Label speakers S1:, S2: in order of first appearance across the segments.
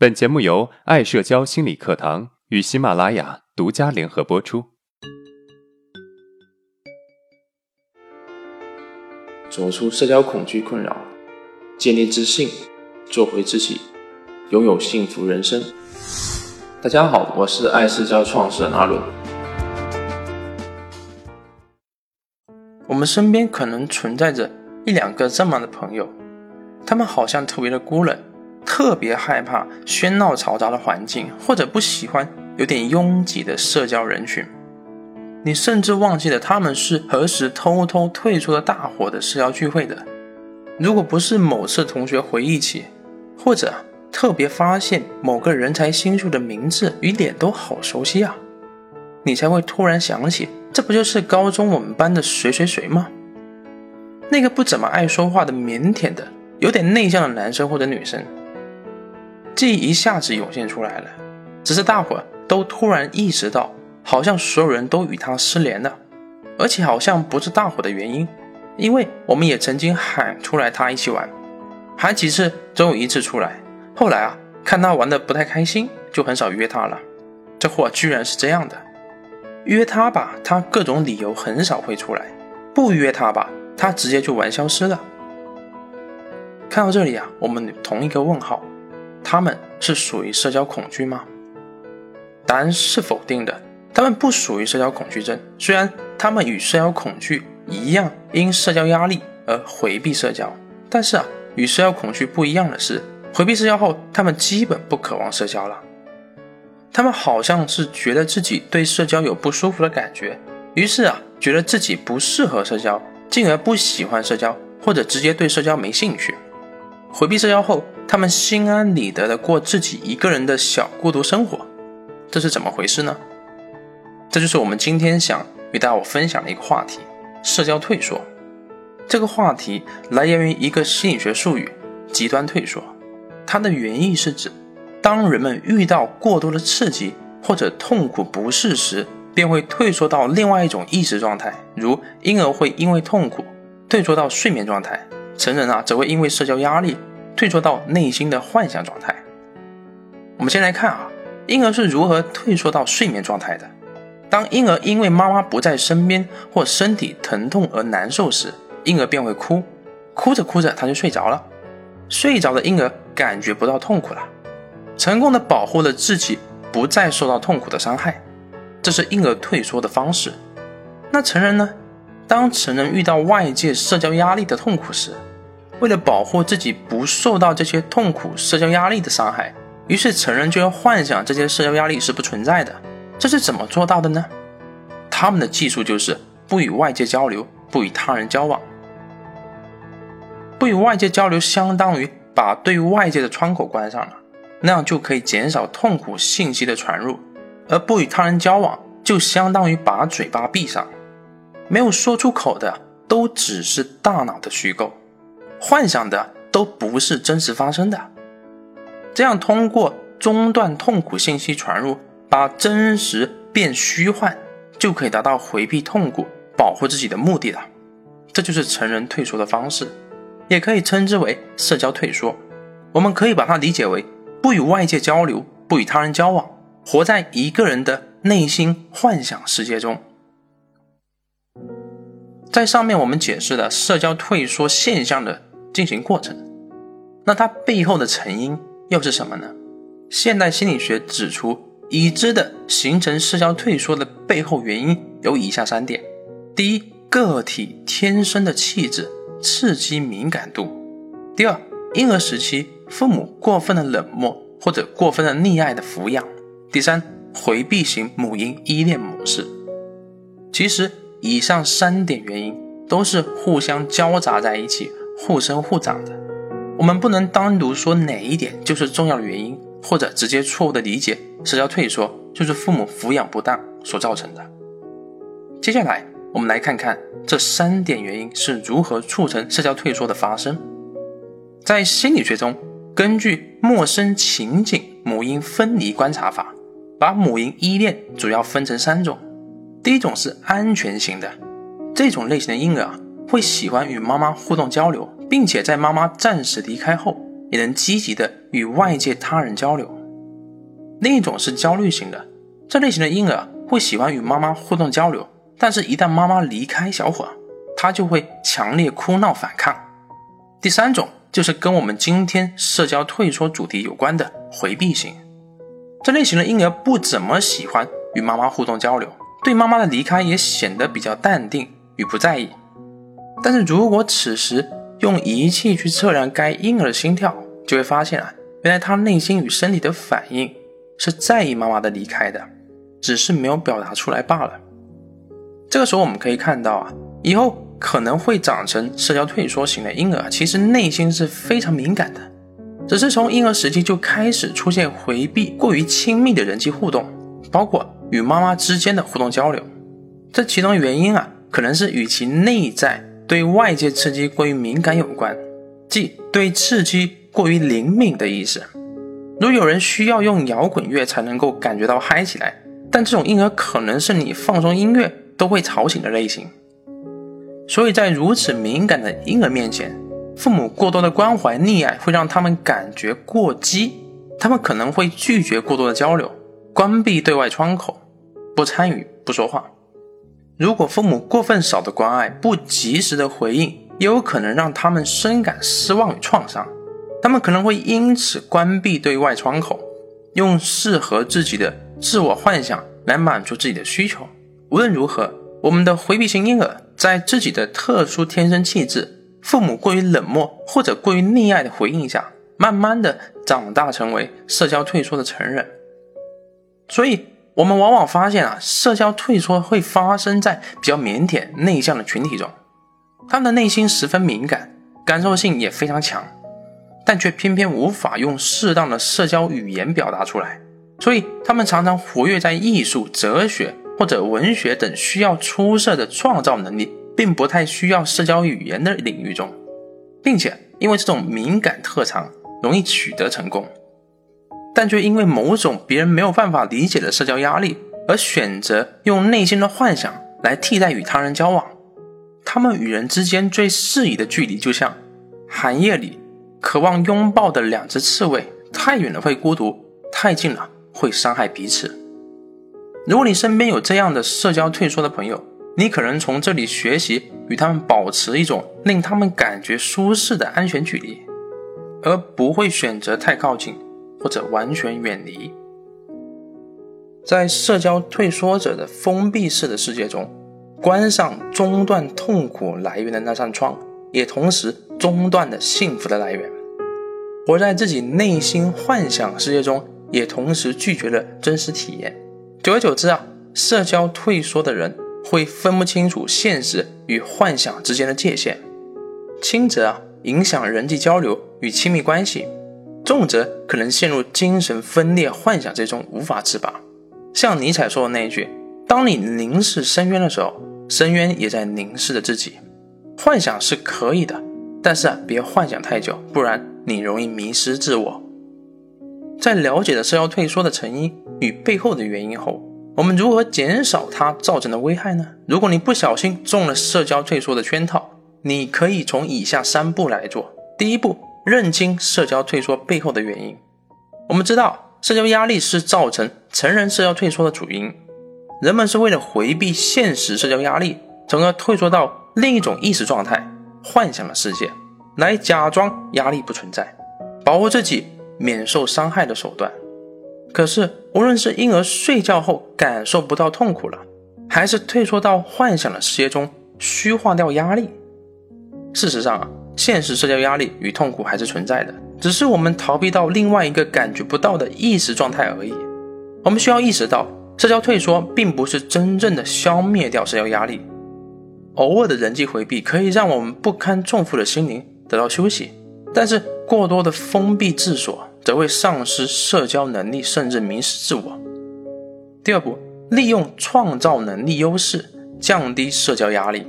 S1: 本节目由爱社交心理课堂与喜马拉雅独家联合播出。
S2: 走出社交恐惧困扰，建立自信，做回自己，拥有幸福人生。大家好，我是爱社交创始人阿伦。我们身边可能存在着一两个这么的朋友，他们好像特别的孤冷。特别害怕喧闹嘈杂的环境，或者不喜欢有点拥挤的社交人群。你甚至忘记了他们是何时偷偷退出了大伙的社交聚会的。如果不是某次同学回忆起，或者特别发现某个人才新秀的名字与脸都好熟悉啊，你才会突然想起，这不就是高中我们班的谁谁谁吗？那个不怎么爱说话的、腼腆的、有点内向的男生或者女生。记忆一下子涌现出来了，只是大伙都突然意识到，好像所有人都与他失联了，而且好像不是大伙的原因，因为我们也曾经喊出来他一起玩，喊几次总有一次出来，后来啊看他玩的不太开心，就很少约他了。这货居然是这样的，约他吧，他各种理由很少会出来；不约他吧，他直接就玩消失了。看到这里啊，我们同一个问号。他们是属于社交恐惧吗？答案是否定的。他们不属于社交恐惧症。虽然他们与社交恐惧一样，因社交压力而回避社交，但是啊，与社交恐惧不一样的是，回避社交后，他们基本不渴望社交了。他们好像是觉得自己对社交有不舒服的感觉，于是啊，觉得自己不适合社交，进而不喜欢社交，或者直接对社交没兴趣。回避社交后，他们心安理得的过自己一个人的小孤独生活，这是怎么回事呢？这就是我们今天想与大家分享的一个话题——社交退缩。这个话题来源于一个心理学术语——极端退缩。它的原意是指，当人们遇到过多的刺激或者痛苦不适时，便会退缩到另外一种意识状态，如婴儿会因为痛苦退缩到睡眠状态。成人啊，则会因为社交压力退缩到内心的幻想状态。我们先来看啊，婴儿是如何退缩到睡眠状态的。当婴儿因为妈妈不在身边或身体疼痛而难受时，婴儿便会哭，哭着哭着他就睡着了。睡着的婴儿感觉不到痛苦了，成功的保护了自己不再受到痛苦的伤害，这是婴儿退缩的方式。那成人呢？当成人遇到外界社交压力的痛苦时，为了保护自己不受到这些痛苦社交压力的伤害，于是成人就要幻想这些社交压力是不存在的。这是怎么做到的呢？他们的技术就是不与外界交流，不与他人交往。不与外界交流，相当于把对外界的窗口关上了，那样就可以减少痛苦信息的传入；而不与他人交往，就相当于把嘴巴闭上，没有说出口的都只是大脑的虚构。幻想的都不是真实发生的，这样通过中断痛苦信息传入，把真实变虚幻，就可以达到回避痛苦、保护自己的目的了。这就是成人退缩的方式，也可以称之为社交退缩。我们可以把它理解为不与外界交流，不与他人交往，活在一个人的内心幻想世界中。在上面我们解释了社交退缩现象的。进行过程，那它背后的成因又是什么呢？现代心理学指出，已知的形成社交退缩的背后原因有以下三点：第一，个体天生的气质、刺激敏感度；第二，婴儿时期父母过分的冷漠或者过分的溺爱的抚养；第三，回避型母婴依恋模式。其实，以上三点原因都是互相交杂在一起。互生互长的，我们不能单独说哪一点就是重要的原因，或者直接错误的理解社交退缩就是父母抚养不当所造成的。接下来，我们来看看这三点原因是如何促成社交退缩的发生。在心理学中，根据陌生情景母婴分离观察法，把母婴依恋主要分成三种。第一种是安全型的，这种类型的婴儿。会喜欢与妈妈互动交流，并且在妈妈暂时离开后，也能积极的与外界他人交流。另一种是焦虑型的，这类型的婴儿会喜欢与妈妈互动交流，但是，一旦妈妈离开小伙，他就会强烈哭闹反抗。第三种就是跟我们今天社交退缩主题有关的回避型，这类型的婴儿不怎么喜欢与妈妈互动交流，对妈妈的离开也显得比较淡定与不在意。但是如果此时用仪器去测量该婴儿的心跳，就会发现啊，原来他内心与身体的反应。是在意妈妈的离开的，只是没有表达出来罢了。这个时候我们可以看到啊，以后可能会长成社交退缩型的婴儿，其实内心是非常敏感的，只是从婴儿时期就开始出现回避过于亲密的人际互动，包括与妈妈之间的互动交流。这其中原因啊，可能是与其内在对外界刺激过于敏感有关，即对刺激过于灵敏的意思。如有人需要用摇滚乐才能够感觉到嗨起来，但这种婴儿可能是你放松音乐都会吵醒的类型。所以在如此敏感的婴儿面前，父母过多的关怀溺爱会让他们感觉过激，他们可能会拒绝过多的交流，关闭对外窗口，不参与，不说话。如果父母过分少的关爱，不及时的回应，也有可能让他们深感失望与创伤。他们可能会因此关闭对外窗口，用适合自己的自我幻想来满足自己的需求。无论如何，我们的回避型婴儿在自己的特殊天生气质、父母过于冷漠或者过于溺爱的回应下，慢慢的长大成为社交退缩的成人。所以，我们往往发现啊，社交退缩会发生在比较腼腆、内向的群体中，他们的内心十分敏感，感受性也非常强。但却偏偏无法用适当的社交语言表达出来，所以他们常常活跃在艺术、哲学或者文学等需要出色的创造能力，并不太需要社交语言的领域中，并且因为这种敏感特长容易取得成功，但却因为某种别人没有办法理解的社交压力而选择用内心的幻想来替代与他人交往。他们与人之间最适宜的距离，就像寒夜里。渴望拥抱的两只刺猬，太远了会孤独，太近了会伤害彼此。如果你身边有这样的社交退缩的朋友，你可能从这里学习与他们保持一种令他们感觉舒适的安全距离，而不会选择太靠近或者完全远离。在社交退缩者的封闭式的世界中，关上中断痛苦来源的那扇窗。也同时中断了幸福的来源，活在自己内心幻想世界中，也同时拒绝了真实体验。久而久之啊，社交退缩的人会分不清楚现实与幻想之间的界限，轻则啊影响人际交流与亲密关系，重则可能陷入精神分裂幻想之中无法自拔。像尼采说的那一句：“当你凝视深渊的时候，深渊也在凝视着自己。”幻想是可以的，但是啊，别幻想太久，不然你容易迷失自我。在了解了社交退缩的成因与背后的原因后，我们如何减少它造成的危害呢？如果你不小心中了社交退缩的圈套，你可以从以下三步来做。第一步，认清社交退缩背后的原因。我们知道，社交压力是造成成人社交退缩的主因。人们是为了回避现实社交压力，从而退缩到。另一种意识状态，幻想的世界，来假装压力不存在，保护自己免受伤害的手段。可是，无论是婴儿睡觉后感受不到痛苦了，还是退缩到幻想的世界中虚化掉压力，事实上啊，现实社交压力与痛苦还是存在的，只是我们逃避到另外一个感觉不到的意识状态而已。我们需要意识到，社交退缩并不是真正的消灭掉社交压力。偶尔的人际回避可以让我们不堪重负的心灵得到休息，但是过多的封闭自锁则会丧失社交能力，甚至迷失自我。第二步，利用创造能力优势降低社交压力。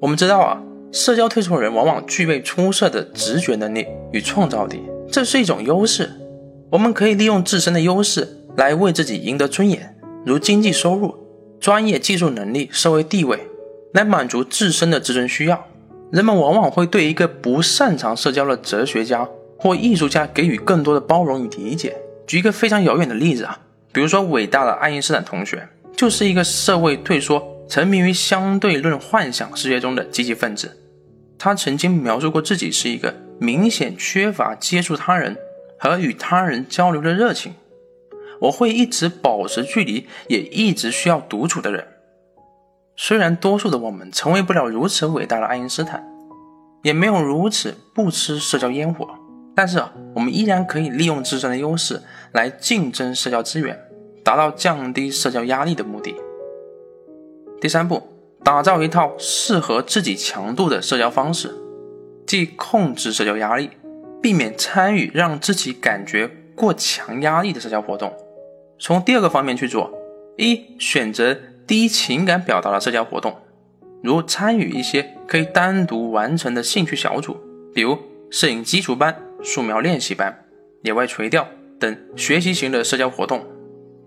S2: 我们知道啊，社交退缩人往往具备出色的直觉能力与创造力，这是一种优势。我们可以利用自身的优势来为自己赢得尊严，如经济收入、专业技术能力、社会地位。来满足自身的自尊需要，人们往往会对一个不擅长社交的哲学家或艺术家给予更多的包容与理解。举一个非常遥远的例子啊，比如说伟大的爱因斯坦同学，就是一个社会退缩、沉迷于相对论幻想世界中的积极分子。他曾经描述过自己是一个明显缺乏接触他人和与他人交流的热情。我会一直保持距离，也一直需要独处的人。虽然多数的我们成为不了如此伟大的爱因斯坦，也没有如此不吃社交烟火，但是啊，我们依然可以利用自身的优势来竞争社交资源，达到降低社交压力的目的。第三步。打造一套适合自己强度的社交方式，即控制社交压力，避免参与让自己感觉过强压力的社交活动。从第二个方面去做：一、选择低情感表达的社交活动，如参与一些可以单独完成的兴趣小组，比如摄影基础班、素描练习班、野外垂钓等学习型的社交活动；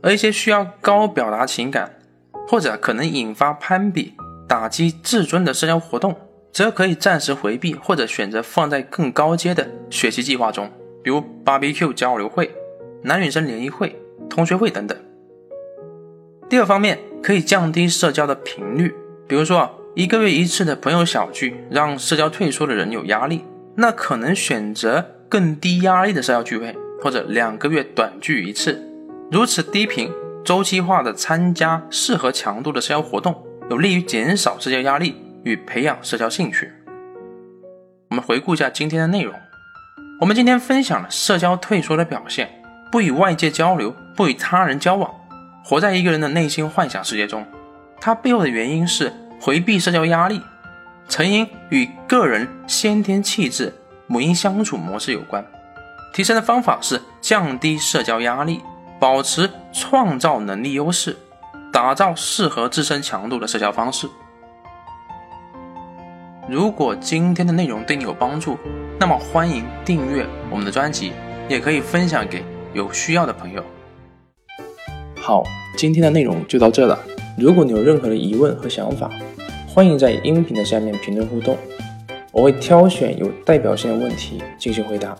S2: 而一些需要高表达情感或者可能引发攀比。打击自尊的社交活动，则可以暂时回避，或者选择放在更高阶的学习计划中，比如 BBQ 交流会、男女生联谊会、同学会等等。第二方面，可以降低社交的频率，比如说一个月一次的朋友小聚，让社交退缩的人有压力，那可能选择更低压力的社交聚会，或者两个月短聚一次，如此低频、周期化的参加适合强度的社交活动。有利于减少社交压力与培养社交兴趣。我们回顾一下今天的内容。我们今天分享了社交退缩的表现：不与外界交流，不与他人交往，活在一个人的内心幻想世界中。它背后的原因是回避社交压力，成因与个人先天气质、母婴相处模式有关。提升的方法是降低社交压力，保持创造能力优势。打造适合自身强度的社交方式。如果今天的内容对你有帮助，那么欢迎订阅我们的专辑，也可以分享给有需要的朋友。好，今天的内容就到这了。如果你有任何的疑问和想法，欢迎在音频的下面评论互动，我会挑选有代表性的问题进行回答。